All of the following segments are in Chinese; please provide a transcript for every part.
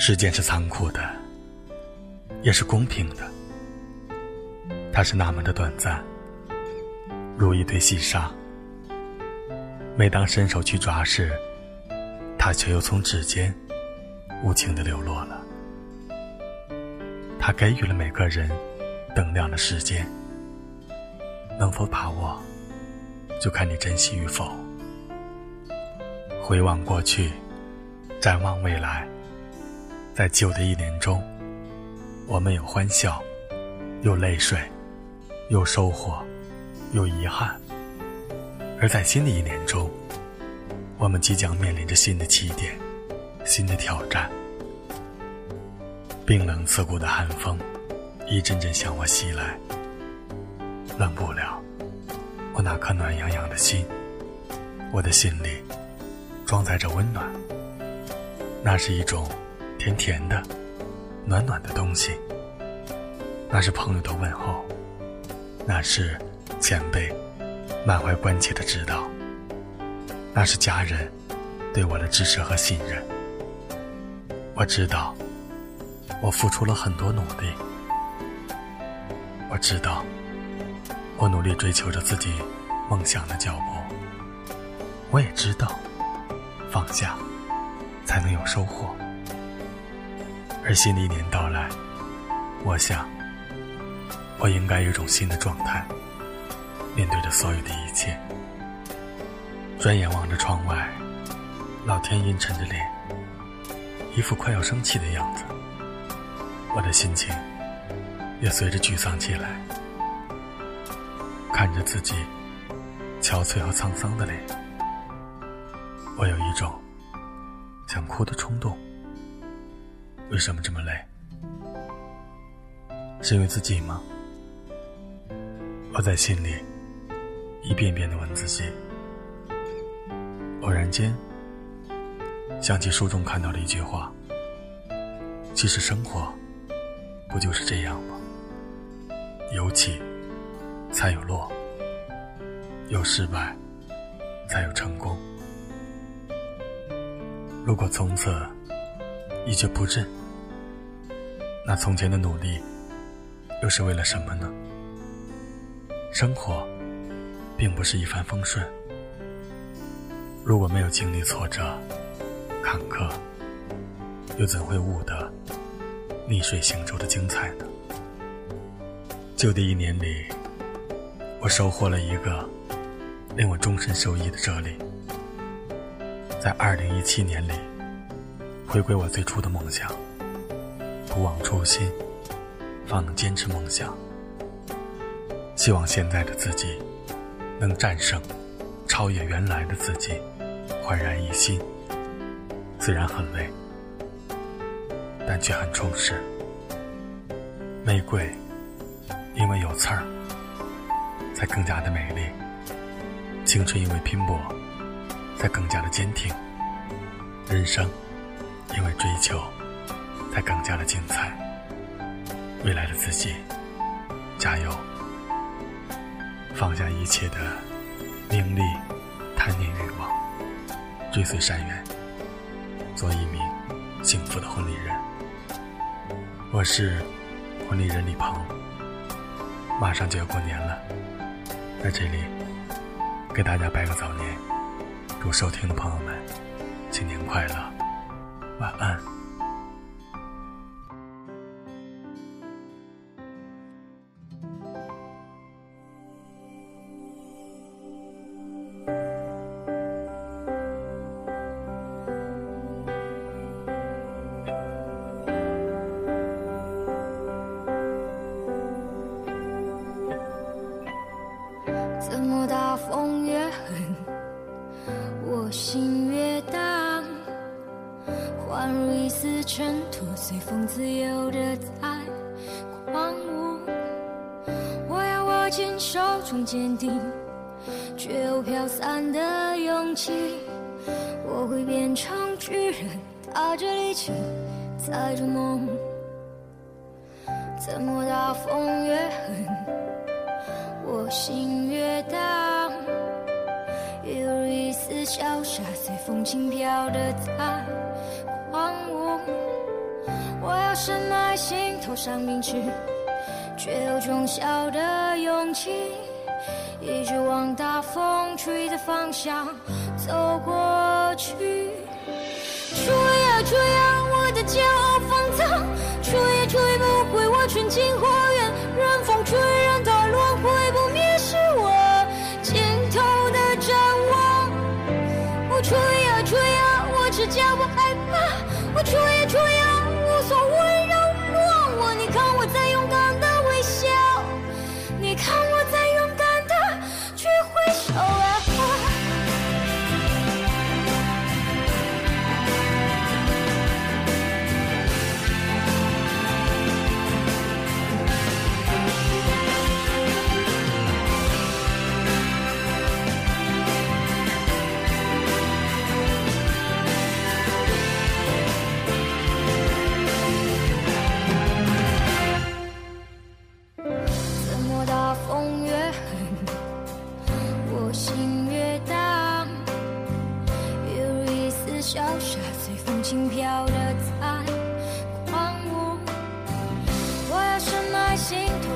时间是残酷的，也是公平的。它是那么的短暂，如一堆细沙。每当伸手去抓时，它却又从指尖无情的流落了。它给予了每个人等量的时间，能否把握，就看你珍惜与否。回望过去，展望未来。在旧的一年中，我们有欢笑，有泪水，有收获，有遗憾；而在新的一年中，我们即将面临着新的起点，新的挑战。冰冷刺骨的寒风，一阵阵向我袭来，冷不了我那颗暖洋洋的心。我的心里装载着温暖，那是一种。甜甜的、暖暖的东西，那是朋友的问候，那是前辈满怀关切的指导，那是家人对我的支持和信任。我知道，我付出了很多努力，我知道，我努力追求着自己梦想的脚步，我也知道，放下才能有收获。而新的一年到来，我想，我应该有一种新的状态，面对着所有的一切。转眼望着窗外，老天阴沉着脸，一副快要生气的样子。我的心情也随着沮丧起来。看着自己憔悴和沧桑的脸，我有一种想哭的冲动。为什么这么累？是因为自己吗？我在心里一遍遍的问自己。偶然间想起书中看到的一句话：“其实生活不就是这样吗？有起才有落，有失败才有成功。如果从此一蹶不振。”那从前的努力，又是为了什么呢？生活，并不是一帆风顺。如果没有经历挫折、坎坷，又怎会悟得逆水行舟的精彩呢？旧的一年里，我收获了一个令我终身受益的哲理。在二零一七年里，回归我最初的梦想。不忘初心，方能坚持梦想。希望现在的自己能战胜、超越原来的自己，焕然一新。虽然很累，但却很充实。玫瑰因为有刺儿，才更加的美丽；青春因为拼搏，才更加的坚挺；人生因为追求。才更加的精彩。未来的自己，加油！放下一切的名利、贪念、欲望，追随善缘，做一名幸福的婚礼人。我是婚礼人李鹏，马上就要过年了，在这里给大家拜个早年，祝收听的朋友们新年快乐，晚安。似尘土，随风自由的在狂舞。我要握紧手中坚定却又飘散的勇气，我会变成巨人，踏着力气，载着梦。怎么大风越狠，我心越荡。有如一丝小沙，随风轻飘的在。我要深埋心头，上铭记，却有种小的勇气，一直往大风吹的方向走。过去，吹呀吹呀，我的骄傲放纵，吹也吹不回我纯净花园。任风吹，任它落，会不灭是我尽头的展望。我吹呀吹呀，我只叫我害怕。我吹呀吹呀。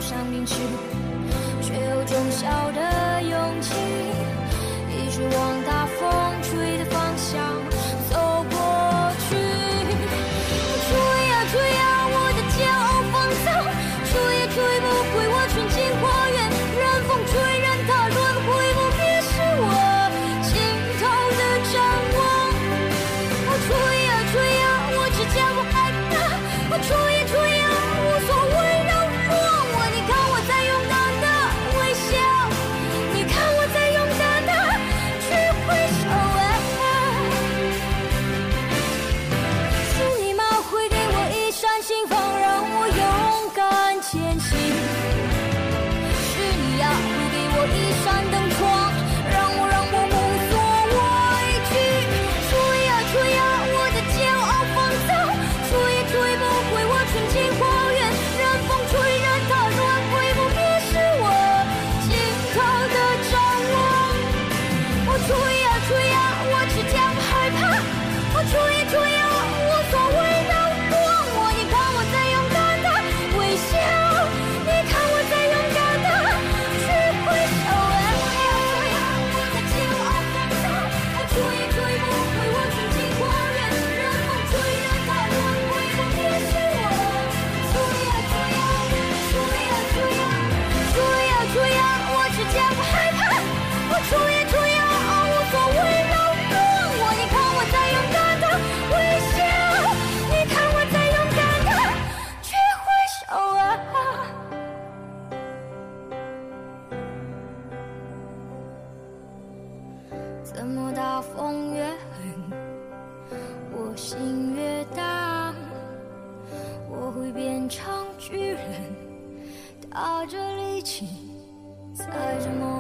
想明去，却有种小的勇气，一直往大风。心越大我会变成巨人踏着力气踩着梦